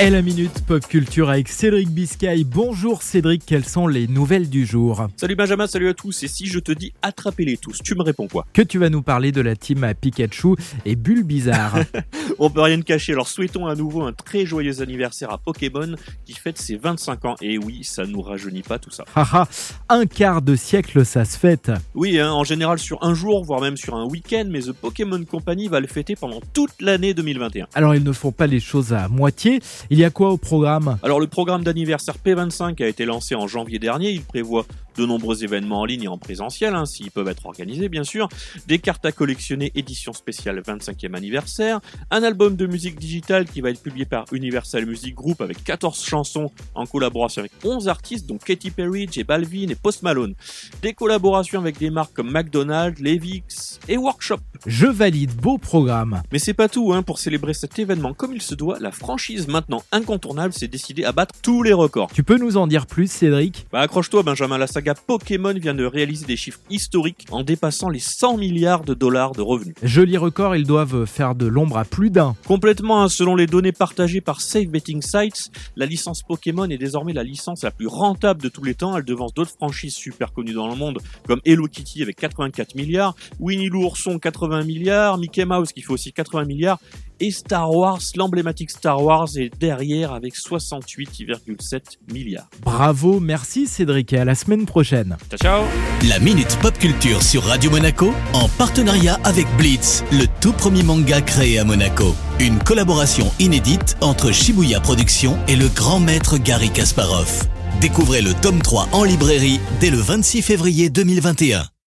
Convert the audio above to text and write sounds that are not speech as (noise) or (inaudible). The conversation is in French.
Et la minute pop culture avec Cédric Biscay. Bonjour Cédric, quelles sont les nouvelles du jour Salut Benjamin, salut à tous. Et si je te dis attrapez-les tous, tu me réponds quoi Que tu vas nous parler de la team à Pikachu et Bulle Bizarre. (laughs) On peut rien cacher, alors souhaitons à nouveau un très joyeux anniversaire à Pokémon qui fête ses 25 ans. Et oui, ça nous rajeunit pas tout ça. Haha, (laughs) un quart de siècle ça se fête. Oui, hein, en général sur un jour, voire même sur un week-end, mais The Pokémon Company va le fêter pendant toute l'année 2021. Alors ils ne font pas les choses à moitié. Il y a quoi au programme? Alors le programme d'anniversaire P25 a été lancé en janvier dernier. Il prévoit de nombreux événements en ligne et en présentiel, hein, s'ils peuvent être organisés bien sûr, des cartes à collectionner édition spéciale 25e anniversaire, un album de musique digitale qui va être publié par Universal Music Group avec 14 chansons en collaboration avec 11 artistes dont Katy Perry, J Balvin et Post Malone, des collaborations avec des marques comme McDonald's, Levi's et Workshop. Je valide, beau programme. Mais c'est pas tout, hein, pour célébrer cet événement comme il se doit, la franchise maintenant incontournable s'est décidée à battre tous les records. Tu peux nous en dire plus Cédric? Bah accroche-toi Benjamin, la saga Pokémon vient de réaliser des chiffres historiques en dépassant les 100 milliards de dollars de revenus. Joli record, ils doivent faire de l'ombre à plus d'un. Complètement, hein, selon les données partagées par Safe Betting Sites, la licence Pokémon est désormais la licence la plus rentable de tous les temps. Elle devance d'autres franchises super connues dans le monde, comme Hello Kitty avec 84 milliards, Winnie l'ourson 80 milliards, Mickey Mouse qui fait aussi 80 milliards, et Star Wars, l'emblématique Star Wars est derrière avec 68,7 milliards. Bravo, merci Cédric et à la semaine prochaine. Ciao ciao La Minute Pop Culture sur Radio Monaco en partenariat avec Blitz, le tout premier manga créé à Monaco. Une collaboration inédite entre Shibuya Productions et le grand maître Gary Kasparov. Découvrez le tome 3 en librairie dès le 26 février 2021.